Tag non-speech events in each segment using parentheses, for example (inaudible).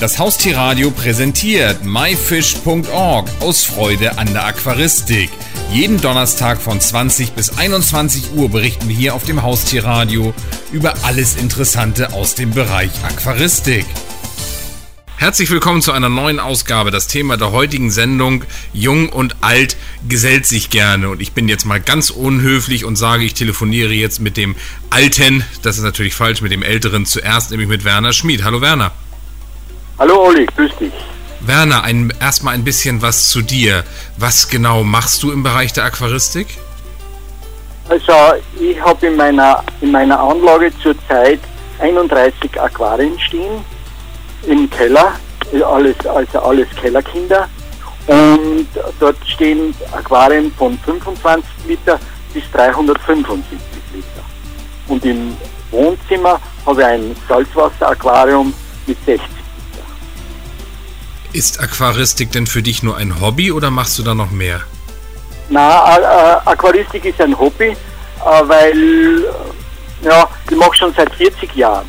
Das Haustierradio präsentiert myfish.org aus Freude an der Aquaristik. Jeden Donnerstag von 20 bis 21 Uhr berichten wir hier auf dem Haustierradio über alles Interessante aus dem Bereich Aquaristik. Herzlich willkommen zu einer neuen Ausgabe. Das Thema der heutigen Sendung Jung und Alt gesellt sich gerne. Und ich bin jetzt mal ganz unhöflich und sage, ich telefoniere jetzt mit dem Alten, das ist natürlich falsch, mit dem Älteren zuerst, nämlich mit Werner Schmid. Hallo Werner. Hallo Olli, grüß dich. Werner, ein, erstmal ein bisschen was zu dir. Was genau machst du im Bereich der Aquaristik? Also ich habe in meiner, in meiner Anlage zurzeit 31 Aquarien stehen im Keller, alles, also alles Kellerkinder. Und dort stehen Aquarien von 25 Liter bis 375 Liter. Und im Wohnzimmer habe ich ein Salzwasseraquarium mit 60 ist Aquaristik denn für dich nur ein Hobby oder machst du da noch mehr? Na, Aquaristik ist ein Hobby, äh, weil äh, ja, ich mache schon seit 40 Jahren.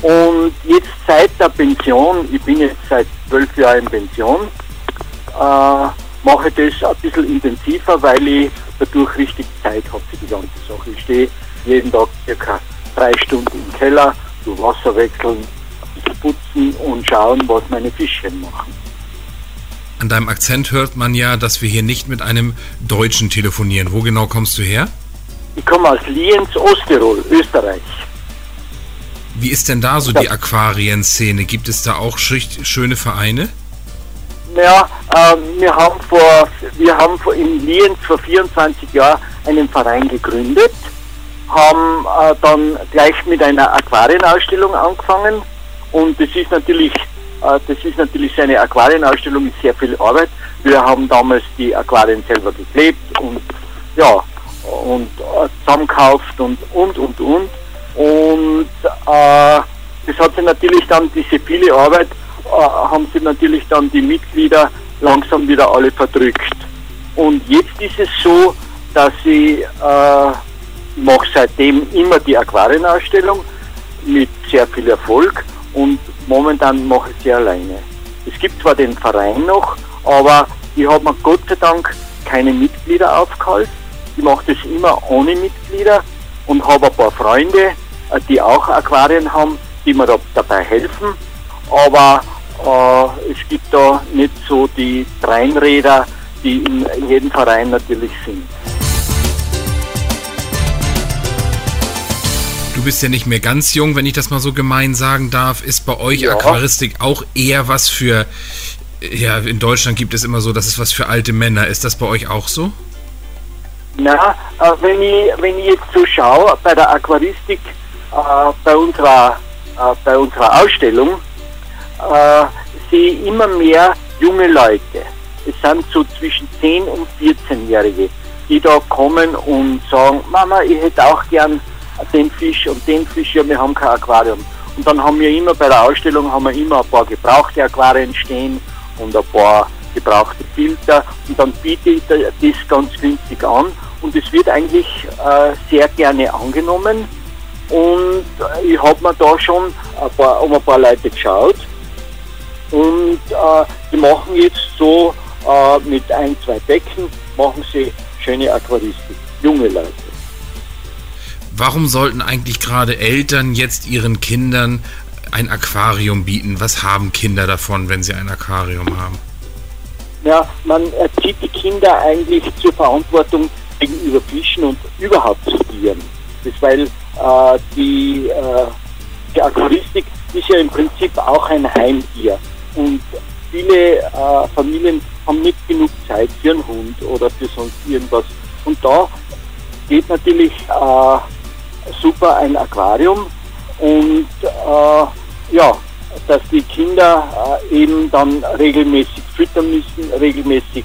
Und jetzt seit der Pension, ich bin jetzt seit zwölf Jahren in Pension, äh, mache ich das ein bisschen intensiver, weil ich dadurch richtig Zeit habe für die ganze Sache. Ich stehe jeden Tag circa drei Stunden im Keller, so Wasser wechseln, putzen und schauen, was meine Fischchen machen. An deinem Akzent hört man ja, dass wir hier nicht mit einem Deutschen telefonieren. Wo genau kommst du her? Ich komme aus Lienz, Osttirol, Österreich. Wie ist denn da so die Aquarienszene? Gibt es da auch schöne Vereine? Ja, äh, wir haben vor, wir haben vor in Lienz vor 24 Jahren einen Verein gegründet, haben äh, dann gleich mit einer Aquarienausstellung angefangen und das ist natürlich, äh, das ist natürlich seine Aquarienausstellung mit sehr viel Arbeit. Wir haben damals die Aquarien selber geklebt und ja, und äh, zusammengekauft und und und und. Und äh, das hat sich natürlich dann, diese viele Arbeit, äh, haben sich natürlich dann die Mitglieder langsam wieder alle verdrückt. Und jetzt ist es so, dass ich äh, mache seitdem immer die Aquarienausstellung mit sehr viel Erfolg und momentan mache ich sie alleine. Es gibt zwar den Verein noch, aber ich habe mir Gott sei Dank keine Mitglieder aufgehalten. Ich mache das immer ohne Mitglieder und habe ein paar Freunde, äh, die auch Aquarien haben, die mir da, dabei helfen. Aber äh, es gibt da nicht so die Dreinräder, die in jedem Verein natürlich sind. Du bist ja nicht mehr ganz jung, wenn ich das mal so gemein sagen darf. Ist bei euch ja. Aquaristik auch eher was für, ja, in Deutschland gibt es immer so, dass es was für alte Männer. Ist das bei euch auch so? Na, äh, wenn, ich, wenn ich jetzt so schaue, bei der Aquaristik, äh, bei, unserer, äh, bei unserer Ausstellung, äh, sehe ich immer mehr junge Leute. Es sind so zwischen 10 und 14-Jährige, die da kommen und sagen, Mama, ich hätte auch gern den Fisch und den Fisch, ja, wir haben kein Aquarium. Und dann haben wir immer bei der Ausstellung haben wir immer ein paar gebrauchte Aquarien stehen und ein paar gebrauchte Filter. Und dann biete ich das ganz günstig an. Und es wird eigentlich äh, sehr gerne angenommen. Und ich habe mir da schon ein paar, um ein paar Leute geschaut. Und äh, die machen jetzt so äh, mit ein, zwei Becken, machen sie schöne Aquaristik, junge Leute. Warum sollten eigentlich gerade Eltern jetzt ihren Kindern ein Aquarium bieten? Was haben Kinder davon, wenn sie ein Aquarium haben? Ja, man erzieht die Kinder eigentlich zur Verantwortung gegenüber Fischen und überhaupt zu Tieren. Das weil äh, die, äh, die Aquaristik ist ja im Prinzip auch ein Heimtier. Und viele äh, Familien haben nicht genug Zeit für einen Hund oder für sonst irgendwas. Und da geht natürlich äh, super ein Aquarium und äh, ja, dass die Kinder äh, eben dann regelmäßig füttern müssen, regelmäßig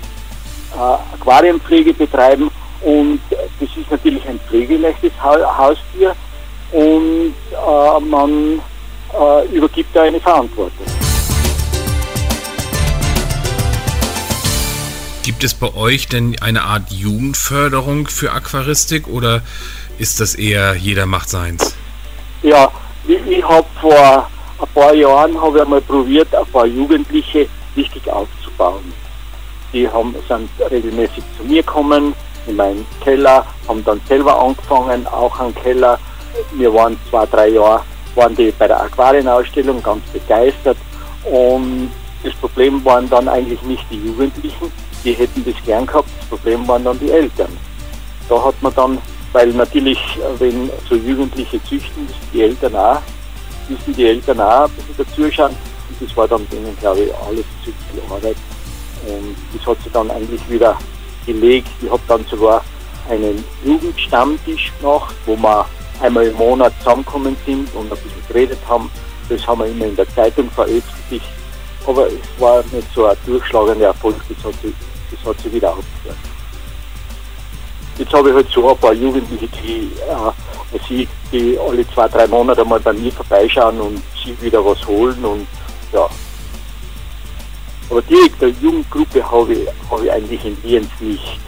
äh, Aquarienpflege betreiben und das ist natürlich ein pflegeleichtes ha Haustier und äh, man äh, übergibt da eine Verantwortung. Gibt es bei euch denn eine Art Jugendförderung für Aquaristik oder ist das eher jeder macht seins? Ja, ich, ich habe vor ein paar Jahren habe ich einmal probiert, ein paar Jugendliche richtig aufzubauen. Die haben, sind regelmäßig zu mir gekommen, in meinen Keller, haben dann selber angefangen, auch einen Keller. Wir waren zwei, drei Jahre, waren die bei der Aquarienausstellung ganz begeistert und das Problem waren dann eigentlich nicht die Jugendlichen, die hätten das gern gehabt, das Problem waren dann die Eltern. Da hat man dann, weil natürlich, wenn so Jugendliche züchten, die Eltern auch, müssen die Eltern auch ein bisschen dazuschauen. Und das war dann denen, glaube ich, alles zu viel Arbeit. Und das hat sich dann eigentlich wieder gelegt. Ich habe dann sogar einen Jugendstammtisch gemacht, wo wir einmal im Monat zusammengekommen sind und ein bisschen geredet haben. Das haben wir immer in der Zeitung veröffentlicht. Aber es war nicht so ein durchschlagender Erfolg, das hat sich, das hat sich wieder aufgehört. Jetzt habe ich halt so ein paar Jugendliche, die, äh, die, die alle zwei, drei Monate mal bei mir vorbeischauen und sich wieder was holen und ja. Aber direkt eine Jugendgruppe habe ich, habe ich eigentlich in Lienz nicht.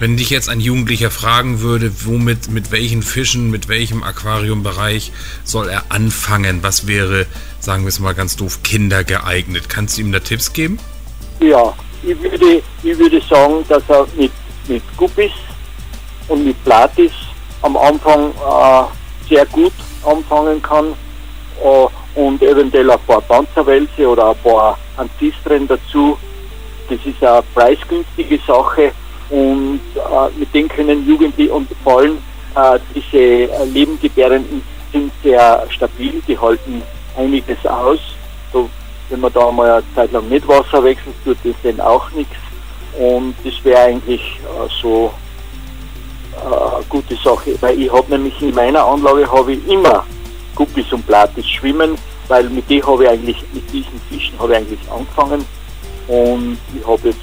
Wenn dich jetzt ein Jugendlicher fragen würde, womit, mit welchen Fischen, mit welchem Aquariumbereich soll er anfangen, was wäre, sagen wir es mal ganz doof, Kinder geeignet? Kannst du ihm da Tipps geben? Ja, ich würde, ich würde sagen, dass er mit, mit Guppies und mit Platis am Anfang äh, sehr gut anfangen kann äh, und eventuell ein paar Panzerwälze oder ein paar Antistren dazu. Das ist eine preisgünstige Sache und äh, mit denen können Jugendliche und vor allem äh, diese Lebengebärenden sind sehr stabil, die halten einiges aus. So, wenn man da mal eine Zeit lang nicht Wasser wechselt, tut das dann auch nichts. Und das wäre eigentlich äh, so äh, eine gute Sache, weil ich habe nämlich in meiner Anlage habe ich immer Guppies und Platis schwimmen, weil mit denen habe ich eigentlich, mit diesen Fischen habe ich eigentlich angefangen. Und ich habe jetzt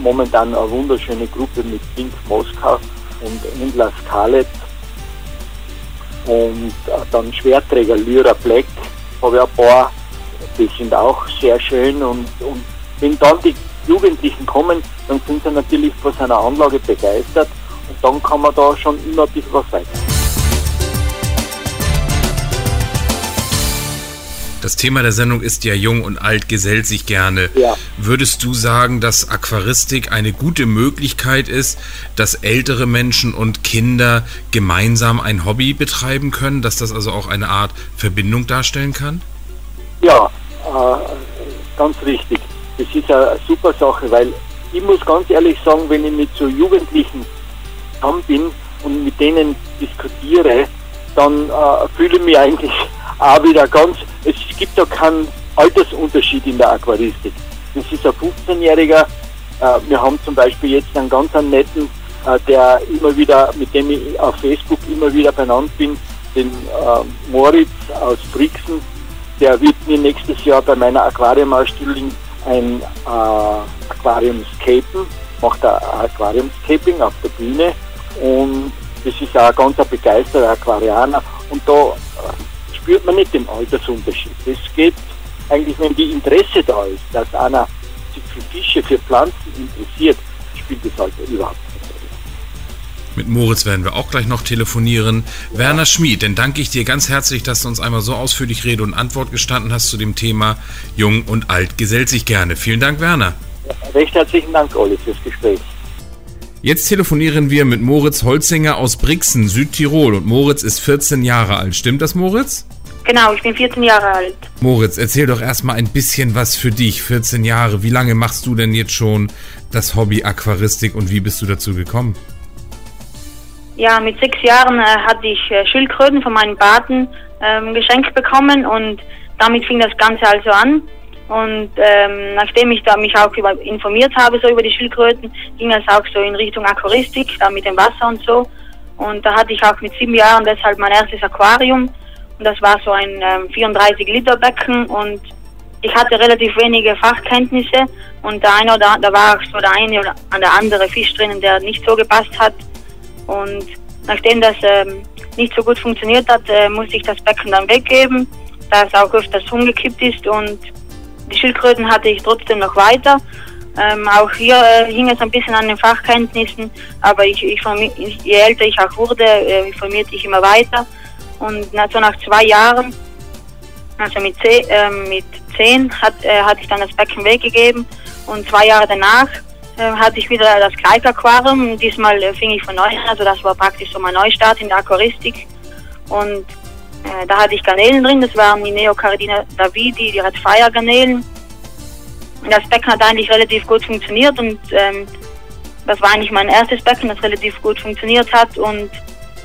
momentan eine wunderschöne Gruppe mit Pink Moskau und Endler Scarlet. Und äh, dann Schwerträger Lyra Black habe ich ein paar, die sind auch sehr schön und, und wenn dann die Jugendlichen kommen, dann sind sie natürlich von seiner Anlage begeistert und dann kann man da schon immer ein bisschen was weiter. Das Thema der Sendung ist ja jung und alt gesellt sich gerne. Ja. Würdest du sagen, dass Aquaristik eine gute Möglichkeit ist, dass ältere Menschen und Kinder gemeinsam ein Hobby betreiben können, dass das also auch eine Art Verbindung darstellen kann? Ja, ganz richtig. Das ist eine super Sache, weil ich muss ganz ehrlich sagen, wenn ich mit so Jugendlichen zusammen bin und mit denen diskutiere, dann äh, fühle ich mich eigentlich (laughs) auch wieder ganz, es gibt da keinen Altersunterschied in der Aquaristik. Das ist ein 15-Jähriger, äh, wir haben zum Beispiel jetzt einen ganz netten, äh, der immer wieder, mit dem ich auf Facebook immer wieder benannt bin, den äh, Moritz aus Brixen, der wird mir nächstes Jahr bei meiner Aquariumausstellung ein äh, Aquariumscapen, macht ein Aquariumscaping auf der Bühne und das ist auch ein ganz begeisterter Aquarianer und da äh, spürt man nicht den Altersunterschied. Das geht eigentlich, wenn die Interesse da ist, dass einer sich für Fische, für Pflanzen interessiert, spielt das Alter überhaupt. Mit Moritz werden wir auch gleich noch telefonieren. Ja. Werner Schmid, dann danke ich dir ganz herzlich, dass du uns einmal so ausführlich Rede und Antwort gestanden hast zu dem Thema Jung und Alt gesellt sich gerne. Vielen Dank, Werner. Recht herzlichen Dank, Olli, fürs Gespräch. Jetzt telefonieren wir mit Moritz Holzinger aus Brixen, Südtirol. Und Moritz ist 14 Jahre alt. Stimmt das, Moritz? Genau, ich bin 14 Jahre alt. Moritz, erzähl doch erstmal ein bisschen was für dich. 14 Jahre. Wie lange machst du denn jetzt schon das Hobby Aquaristik und wie bist du dazu gekommen? Ja, mit sechs Jahren äh, hatte ich äh, Schildkröten von meinem Paten ähm, geschenkt bekommen und damit fing das Ganze also an. Und ähm, nachdem ich da mich auch über, informiert habe so über die Schildkröten, ging es auch so in Richtung Aquaristik, da mit dem Wasser und so. Und da hatte ich auch mit sieben Jahren deshalb mein erstes Aquarium und das war so ein ähm, 34 Liter Becken und ich hatte relativ wenige Fachkenntnisse und der eine oder da war auch so der eine oder der andere Fisch drinnen, der nicht so gepasst hat. Und nachdem das ähm, nicht so gut funktioniert hat, äh, musste ich das Becken dann weggeben, da es auch öfters umgekippt ist und die Schildkröten hatte ich trotzdem noch weiter. Ähm, auch hier äh, hing es ein bisschen an den Fachkenntnissen, aber ich, ich, je älter ich auch wurde, äh, informierte ich immer weiter. Und so nach zwei Jahren Also mit, zehn, äh, mit zehn hat, äh, hatte ich dann das Becken weggegeben und zwei Jahre danach hatte ich wieder das gleiche Aquarium. Diesmal äh, fing ich von neu an, also das war praktisch so mein Neustart in der Aquaristik. Und äh, da hatte ich Garnelen drin, das waren die Neocardina davidi, die Red Fire Garnelen. Das Becken hat eigentlich relativ gut funktioniert und ähm, das war eigentlich mein erstes Becken, das relativ gut funktioniert hat und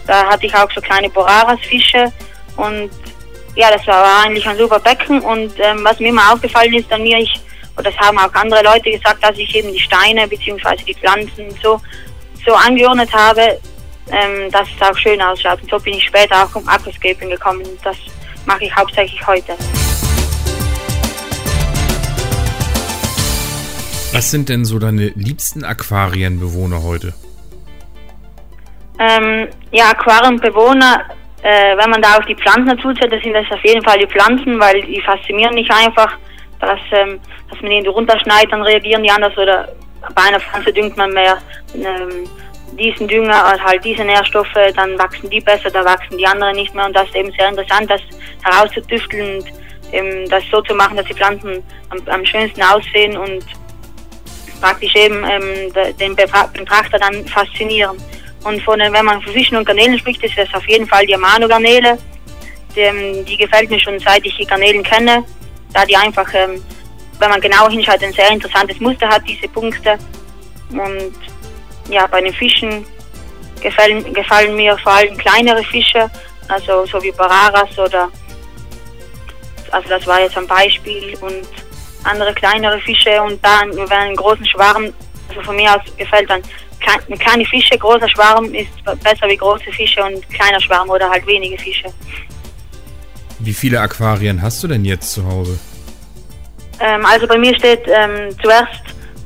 da hatte ich auch so kleine Boraras-Fische und ja, das war eigentlich ein super Becken und ähm, was mir immer aufgefallen ist an mir, ich, und das haben auch andere Leute gesagt, dass ich eben die Steine bzw. die Pflanzen so, so angeordnet habe, ähm, dass es auch schön ausschaut. Und so bin ich später auch um Aquascaping gekommen. Das mache ich hauptsächlich heute. Was sind denn so deine liebsten Aquarienbewohner heute? Ähm, ja, Aquarienbewohner, äh, wenn man da auf die Pflanzen dazu zählt, sind das auf jeden Fall die Pflanzen, weil die faszinieren mich einfach, dass, ähm, dass man die runterschneidet, dann reagieren die anders oder bei einer Pflanze düngt man mehr ähm, diesen Dünger, also halt diese Nährstoffe, dann wachsen die besser, da wachsen die anderen nicht mehr und das ist eben sehr interessant, das herauszutüfteln und ähm, das so zu machen, dass die Pflanzen am, am schönsten aussehen und praktisch eben ähm, den Betrachter dann faszinieren. Und von, wenn man von Fischen und Garnelen spricht, ist das auf jeden Fall die Amano-Garnele. Die, ähm, die, gefällt mir schon seit ich die Garnelen kenne, da die einfach, ähm, wenn man genau hinschaut, ein sehr interessantes Muster hat, diese Punkte. Und ja, bei den Fischen gefallen, gefallen mir vor allem kleinere Fische, also so wie Bararas oder, also das war jetzt ein Beispiel und andere kleinere Fische und dann über einen großen Schwarm, also von mir aus gefällt dann kleine Fische, großer Schwarm ist besser wie große Fische und kleiner Schwarm oder halt wenige Fische. Wie viele Aquarien hast du denn jetzt zu Hause? Ähm, also bei mir steht ähm, zuerst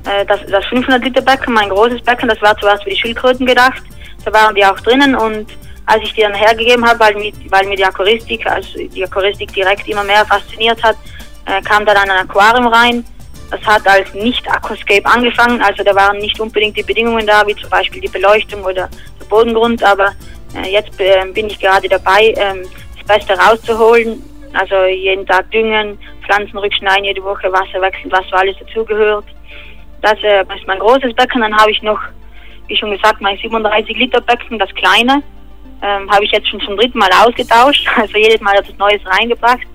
äh, das, das 500 Liter Becken, mein großes Becken, das war zuerst für die Schildkröten gedacht. Da waren die auch drinnen und als ich die dann hergegeben habe, weil, weil mir die Aquaristik, also die Aquaristik direkt immer mehr fasziniert hat, äh, kam da dann ein Aquarium rein. Das hat als Nicht-Aquascape angefangen, also da waren nicht unbedingt die Bedingungen da, wie zum Beispiel die Beleuchtung oder der Bodengrund, aber äh, jetzt äh, bin ich gerade dabei, ähm, Beste rauszuholen. Also jeden Tag düngen, Pflanzen rückschneiden, jede Woche Wasser wechseln, was so alles dazugehört. Das äh, ist mein großes Becken, dann habe ich noch, wie schon gesagt, mein 37 Liter Becken, das kleine, ähm, habe ich jetzt schon zum dritten Mal ausgetauscht, (laughs) also jedes Mal etwas Neues reingebracht.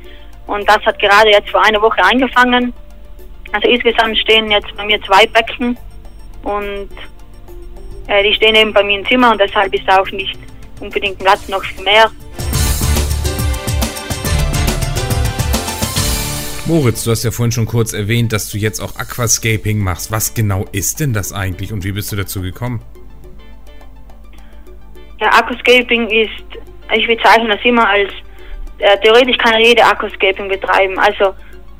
Und das hat gerade jetzt vor einer Woche angefangen. Also insgesamt stehen jetzt bei mir zwei Becken und äh, die stehen eben bei mir im Zimmer und deshalb ist auch nicht unbedingt Platz noch für mehr. Moritz, du hast ja vorhin schon kurz erwähnt, dass du jetzt auch Aquascaping machst. Was genau ist denn das eigentlich und wie bist du dazu gekommen? Ja, Aquascaping ist, ich bezeichne das immer als äh, theoretisch kann jeder Aquascaping betreiben. Also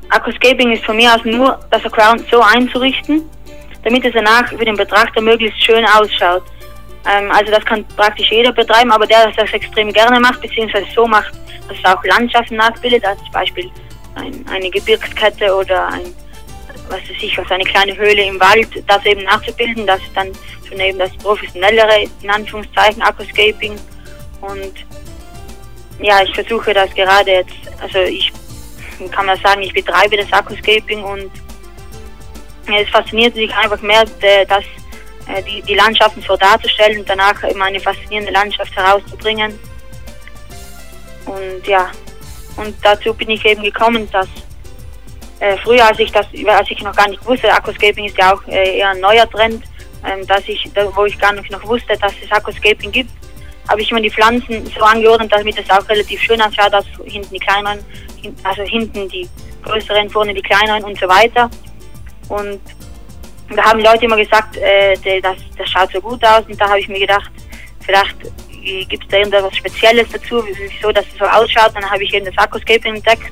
Aquascaping ist von mir aus nur das Aquarium so einzurichten, damit es danach für den Betrachter möglichst schön ausschaut. Ähm, also das kann praktisch jeder betreiben, aber der, der das extrem gerne macht, beziehungsweise so macht, dass es auch Landschaften nachbildet, als Beispiel ein, eine Gebirgskette oder ein, was weiß ich, also eine kleine Höhle im Wald, das eben nachzubilden, das ist dann schon eben das professionellere, in Anführungszeichen, Aquascaping. Und ja, ich versuche das gerade jetzt, also ich kann mal sagen, ich betreibe das Aquascaping und es fasziniert mich einfach mehr, dass äh, die, die Landschaften so darzustellen und danach immer eine faszinierende Landschaft herauszubringen. Und ja, und dazu bin ich eben gekommen, dass äh, früher, als ich das, als ich noch gar nicht wusste, Aquascaping ist ja auch äh, eher ein neuer Trend, ähm, dass ich, wo ich gar nicht noch wusste, dass es Aquascaping gibt, habe ich immer die Pflanzen so angeordnet, damit es auch relativ schön ausschaut, dass hinten die kleineren, also hinten die größeren, vorne die kleineren und so weiter. Und da haben Leute immer gesagt, äh, das, das schaut so gut aus und da habe ich mir gedacht, vielleicht gibt es da irgendetwas Spezielles dazu, wieso das so ausschaut. Dann habe ich eben das Aquascaping entdeckt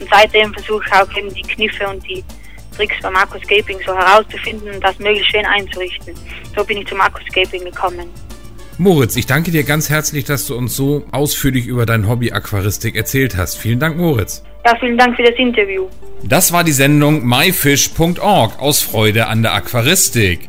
und seitdem versuche ich auch eben die Kniffe und die Tricks beim Aquascaping so herauszufinden und das möglichst schön einzurichten. So bin ich zum Aquascaping gekommen. Moritz, ich danke dir ganz herzlich, dass du uns so ausführlich über dein Hobby Aquaristik erzählt hast. Vielen Dank, Moritz. Ja, vielen Dank für das Interview. Das war die Sendung myfish.org aus Freude an der Aquaristik.